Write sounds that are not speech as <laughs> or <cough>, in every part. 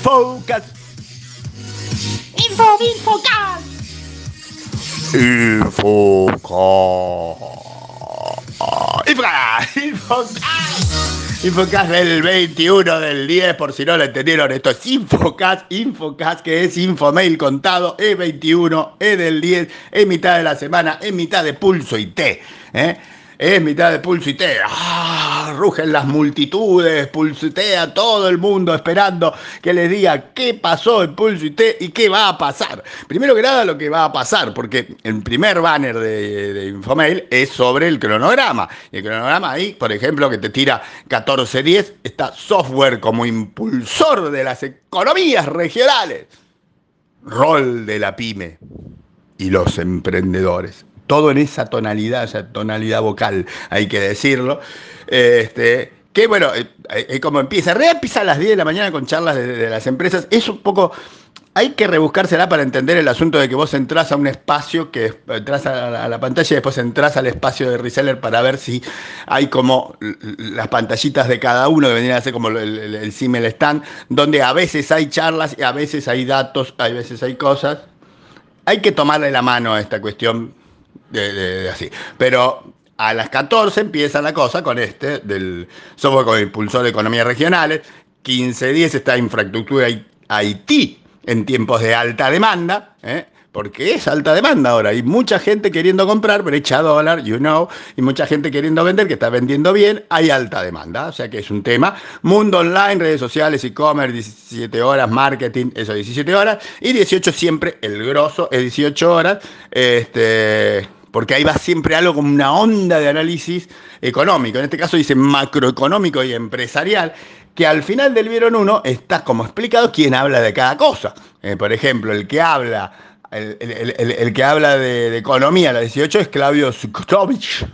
Infocast. Info, Infocast. Infocast. Infocast. Infocast. Infocast del 21 del 10, por si no lo entendieron, esto es Infocast, Infocast, que es Infomail contado, es 21, es del 10, es mitad de la semana, es mitad de pulso y té. ¿eh? Es mitad de pulso y té. ¡Ah! Rugen las multitudes, pulsitea todo el mundo esperando que les diga qué pasó en pulso y té y qué va a pasar. Primero que nada, lo que va a pasar, porque el primer banner de, de Infomail es sobre el cronograma. Y el cronograma ahí, por ejemplo, que te tira 1410, está software como impulsor de las economías regionales. Rol de la pyme y los emprendedores todo en esa tonalidad, esa tonalidad vocal, hay que decirlo. Este, que bueno, eh, como empieza, re empieza a las 10 de la mañana con charlas de, las empresas, es un poco, hay que rebuscársela para entender el asunto de que vos entras a un espacio, que entras a la, pantalla y después entras al espacio de reseller para ver si hay como las pantallitas de cada uno que vendrían a ser como el, el, el Stand, donde a veces hay charlas y a veces hay datos, a veces hay cosas. Hay que tomarle la mano a esta cuestión de, así. Pero a las 14 empieza la cosa con este, del software con impulsor de economías regionales. 15.10 está infraestructura Haití en tiempos de alta demanda, ¿eh? Porque es alta demanda ahora. Hay mucha gente queriendo comprar, brecha dólar, you know, y mucha gente queriendo vender, que está vendiendo bien, hay alta demanda. O sea que es un tema. Mundo online, redes sociales, e-commerce, 17 horas, marketing, eso 17 horas, y 18 siempre, el grosso es 18 horas. Este porque ahí va siempre algo como una onda de análisis económico, en este caso dice macroeconómico y empresarial, que al final del Vieron 1 está como explicado quién habla de cada cosa. Eh, por ejemplo, el que habla, el, el, el, el que habla de, de, economía, la 18, es Claudio Sukovich,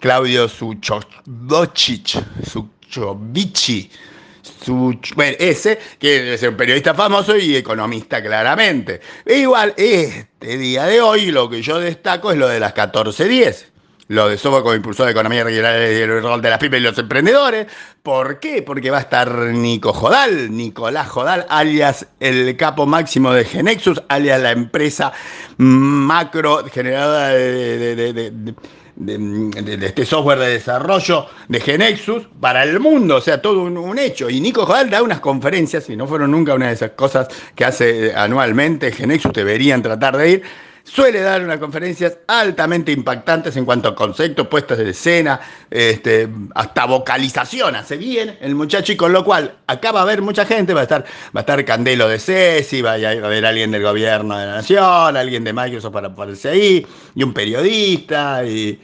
Claudio Suchovich, Suchovici, su, bueno, ese, que es un periodista famoso y economista claramente. E igual, este día de hoy lo que yo destaco es lo de las 14.10. Lo de software como impulsor de economía regional y el rol de las pymes y los emprendedores. ¿Por qué? Porque va a estar Nico Jodal, Nicolás Jodal, alias el capo máximo de Genexus, alias la empresa macro generadora de, este software de desarrollo de Genexus para el mundo, o sea, todo un, un, hecho. Y Nico Jodal da unas conferencias, y no fueron nunca una de esas cosas que hace anualmente, Genexus deberían tratar de ir. Suele dar unas conferencias altamente impactantes en cuanto a conceptos, puestas de escena, este, hasta vocalización hace bien el muchacho, y con lo cual acá va a haber mucha gente, va a estar, va a estar Candelo de Ceci, va a, haber alguien del gobierno de la nación, alguien de Microsoft para ponerse ahí, y un periodista, y,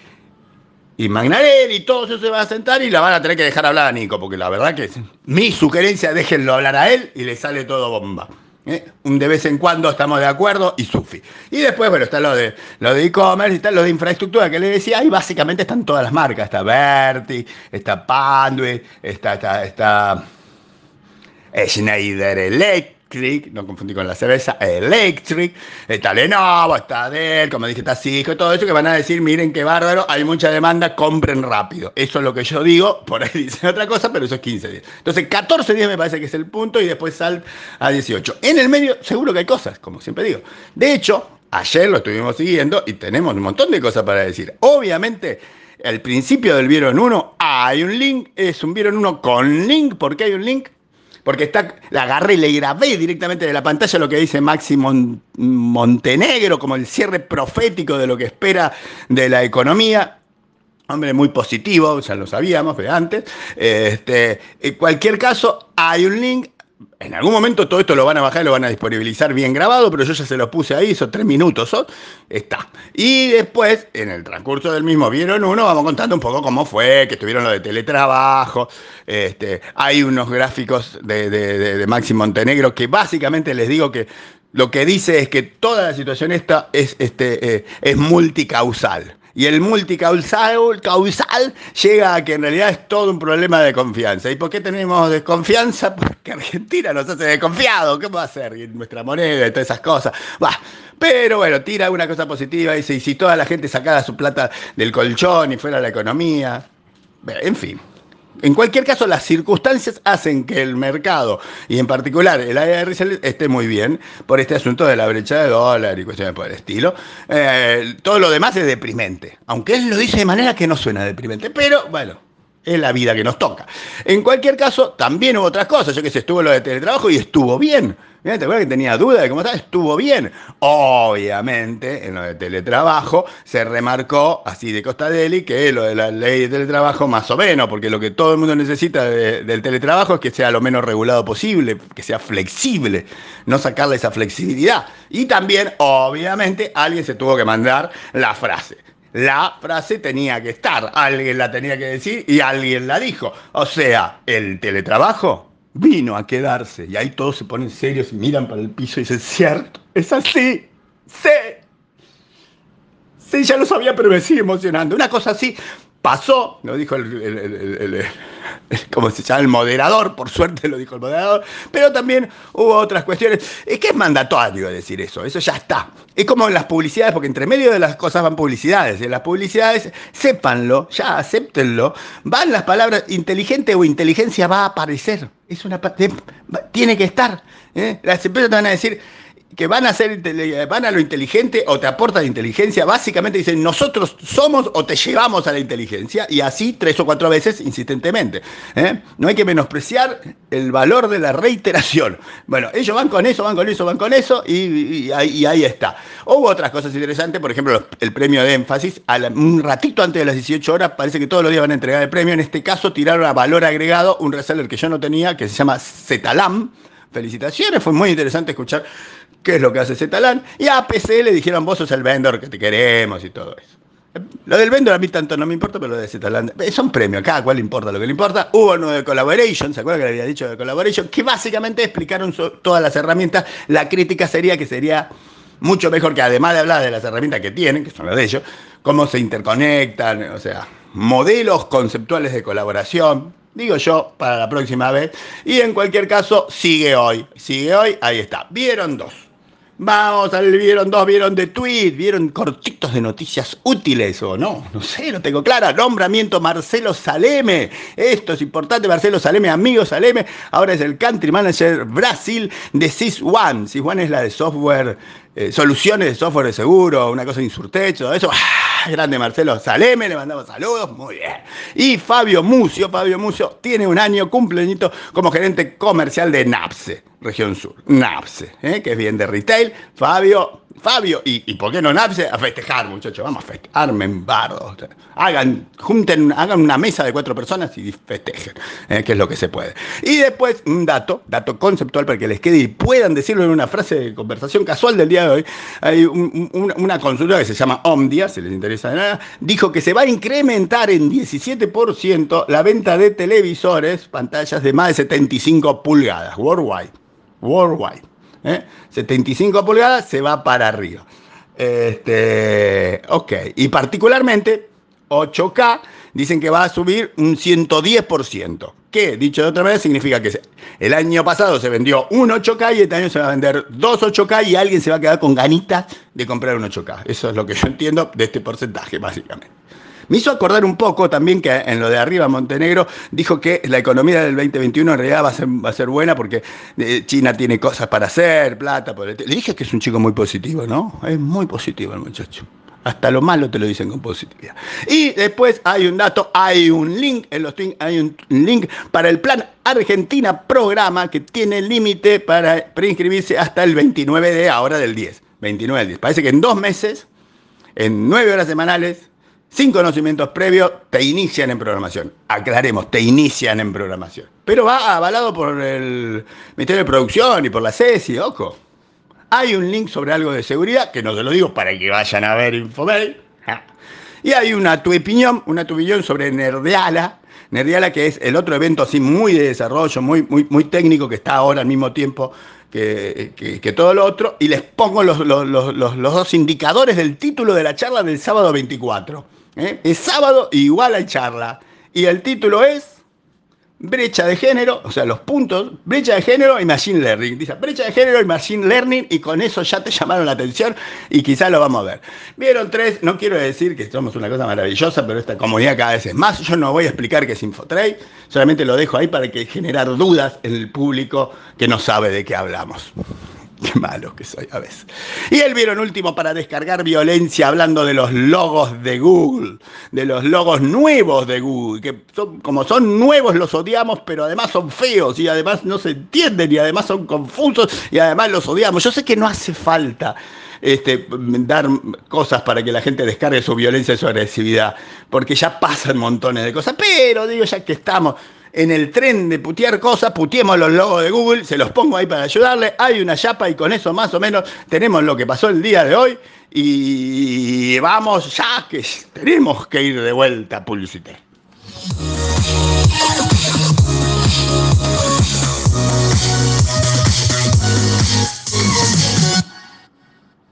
y Magnarelli, y todo eso se va a sentar y la van a tener que dejar hablar a Nico, porque la verdad que mi sugerencia, déjenlo hablar a él y le sale todo bomba. ¿Eh? Un de vez en cuando estamos de acuerdo y Sufi. Y después, bueno, está lo de lo de e-commerce y está lo de infraestructura que le decía, ahí básicamente están todas las marcas. Está Berti, está Panduit, está, está, está Schneider Electric, no confundí con la cerveza, Electric, está Lenovo, está Dell, como dije, está Cisco, todo eso que van a decir, miren qué bárbaro, hay mucha demanda, compren rápido. Eso es lo que yo digo, por ahí <laughs> dicen otra cosa, pero eso es 15 días. Entonces, 14 días me parece que es el punto y después sal a 18. En el medio, seguro que hay cosas, como siempre digo. De hecho, ayer lo estuvimos siguiendo y tenemos un montón de cosas para decir. Obviamente, al principio del Vieron 1 hay un link, es un Vieron 1 con link, ¿por qué hay un link? Porque está, la agarré y le grabé directamente de la pantalla lo que dice Maxi Mon, Montenegro, como el cierre profético de lo que espera de la economía. Hombre, muy positivo, ya lo sabíamos de antes. Este, en cualquier caso, hay un link. En algún momento todo esto lo van a bajar y lo van a disponibilizar bien grabado, pero yo ya se lo puse ahí, son tres minutos, ¿so? está. Y después, en el transcurso del mismo, vieron uno, vamos contando un poco cómo fue, que estuvieron lo de teletrabajo, este, hay unos gráficos de, de, de, de Maxi Montenegro que básicamente les digo que lo que dice es que toda la situación esta es, este, eh, es multicausal. Y el multicausal causal llega a que en realidad es todo un problema de confianza. ¿Y por qué tenemos desconfianza? <laughs> Porque Argentina nos hace desconfiados. ¿Qué va a hacer? Y nuestra moneda y todas esas cosas. Bah. Pero bueno, tira una cosa positiva dice, y si toda la gente sacara su plata del colchón y fuera la economía. En fin. En cualquier caso, las circunstancias hacen que el mercado, y en particular el ARS, esté muy bien por este asunto de la brecha de dólar y cuestiones por el estilo. Eh, todo lo demás es deprimente, aunque él lo dice de manera que no suena deprimente, pero bueno, es la vida que nos toca. En cualquier caso, también hubo otras cosas. Yo que sé, estuvo lo de teletrabajo y estuvo bien. ¿te acuerdas que tenía duda de cómo estaba? Estuvo bien. Obviamente, en lo de teletrabajo se remarcó, así de Costa Deli, que lo de la ley de teletrabajo más o menos, porque lo que todo el mundo necesita del teletrabajo es que sea lo menos regulado posible, que sea flexible, no sacarle esa flexibilidad. Y también, obviamente, alguien se tuvo que mandar la frase. La frase tenía que estar, alguien la tenía que decir y alguien la dijo. O sea, el teletrabajo vino a quedarse. Y ahí todos se ponen serios y miran para el piso y dicen, cierto, es así, sí. Sí, ya lo sabía, pero me sigue emocionando. Una cosa así pasó, lo dijo el, <laughs> como se llama? El moderador, por suerte lo dijo el moderador, pero también hubo otras cuestiones. Es que es mandatorio decir eso, eso ya está. Es como en las publicidades, porque entre medio de las cosas van publicidades, en las publicidades, sépanlo, ya acéptenlo, van las palabras inteligente o inteligencia va a aparecer. Es una tiene que estar. ¿eh? Las empresas te van a decir, que van a, ser, van a lo inteligente o te aportan inteligencia, básicamente dicen nosotros somos o te llevamos a la inteligencia y así tres o cuatro veces insistentemente. ¿eh? No hay que menospreciar el valor de la reiteración. Bueno, ellos van con eso, van con eso, van con eso y, ahí, está. Hubo otras cosas interesantes, por ejemplo, el premio de énfasis, un ratito antes de las 18 horas, parece que todos los días van a entregar el premio, en este caso tiraron a valor agregado un reseller que yo no tenía, que se llama Zetalam. Felicitaciones, fue muy interesante escuchar qué es lo que hace Zetalán, y a PC le dijeron, vos sos el vendor que te queremos y todo eso. Lo del vendor a mí tanto no me importa, pero lo de Zetalán son premios, cada cual le importa lo que le importa. Hubo uno de Collaboration, ¿se acuerdan que le había dicho de Collaboration? Que básicamente explicaron todas las herramientas. La crítica sería que sería mucho mejor que además de hablar de las herramientas que tienen, que son las de ellos, cómo se interconectan, o sea, modelos conceptuales de colaboración, digo yo, para la próxima vez. Y en cualquier caso, sigue hoy, sigue hoy, ahí está. Vieron dos. Vamos vieron dos, vieron de tweet, vieron cortitos de noticias útiles o no, no sé, no tengo clara. Nombramiento Marcelo Saleme. Esto es importante, Marcelo Saleme, amigo Saleme. Ahora es el country manager Brasil de SysOne. SysOne es la de software, eh, soluciones de software de seguro, una cosa de Insurtech, todo eso. ¡Ah! Grande Marcelo Saleme, le mandamos saludos, muy bien. Y Fabio Mucio, Fabio Mucio tiene un año cumpleañito como gerente comercial de NAPSE región sur, NAPSE, ¿eh? que es bien de retail. Fabio, Fabio, y, por qué no NAPSE? A festejar, muchachos, vamos a festejar, bardos. Hagan, junten, hagan una mesa de cuatro personas y festejen, ¿eh? que es lo que se puede. Y después, un dato, dato conceptual para que les quede y puedan decirlo en una frase de conversación casual del día de hoy. Hay una consulta que se llama Omdia, si les interesa de nada, dijo que se va a incrementar en 17% la venta de televisores, pantallas de más de 75 pulgadas, worldwide worldwide. 75 ¿eh? pulgadas se va para arriba. Este, ok, y particularmente 8K dicen que va a subir un 110%. Que, dicho de otra manera, significa que el año pasado se vendió un 8K y este año se va a vender dos 8K y alguien se va a quedar con ganitas de comprar un 8K. Eso es lo que yo entiendo de este porcentaje, básicamente. Me hizo acordar un poco también que en lo de arriba Montenegro dijo que la economía del 2021 en realidad va a ser, buena porque eh, China tiene cosas para hacer, plata. Le dije que es un chico muy positivo, ¿no? Es muy positivo el muchacho. Hasta lo malo te lo dicen con positividad. Y después hay un dato, hay un link, en los tweets hay un link para el plan Argentina Programa que tiene límite para preinscribirse hasta el 29 de ahora del 10. 29 del 10. Parece que en dos meses, en nueve horas semanales, sin conocimientos previos, te inician en programación. Aclaremos, te inician en programación. Pero va avalado por el Ministerio de Producción y por la CESI, ojo. Hay un link sobre algo de seguridad, que no se lo digo para que vayan a ver Infomail. Y hay una tu opinión, una tu sobre Nerdeala. Nerdeala, que es el otro evento así muy de desarrollo, muy, muy, muy técnico, que está ahora al mismo tiempo que, que, todo lo otro. Y les pongo los, los, los, los dos indicadores del título de la charla del sábado 24. ¿Eh? Es sábado igual hay charla. Y el título es brecha de género, o sea, los puntos, brecha de género y machine learning. Dice, brecha de género y machine learning y con eso ya te llamaron la atención y quizás lo vamos a ver. Vieron tres, no quiero decir que somos una cosa maravillosa, pero esta comunidad cada vez es más. Yo no voy a explicar qué es Infotrade, solamente lo dejo ahí para que generar dudas en el público que no sabe de qué hablamos. Qué malo que soy a veces. Y el vieron último para descargar violencia hablando de los logos de Google, de los logos nuevos de Google, que son, como son nuevos los odiamos, pero además son feos y además no se entienden y además son confusos y además los odiamos. Yo sé que no hace falta este, dar cosas para que la gente descargue su violencia y su agresividad, porque ya pasan montones de cosas, pero digo, ya que estamos en el tren de putear cosas, puteemos los logos de Google, se los pongo ahí para ayudarle, hay una chapa y con eso más o menos tenemos lo que pasó el día de hoy y vamos ya que tenemos que ir de vuelta a Publicité.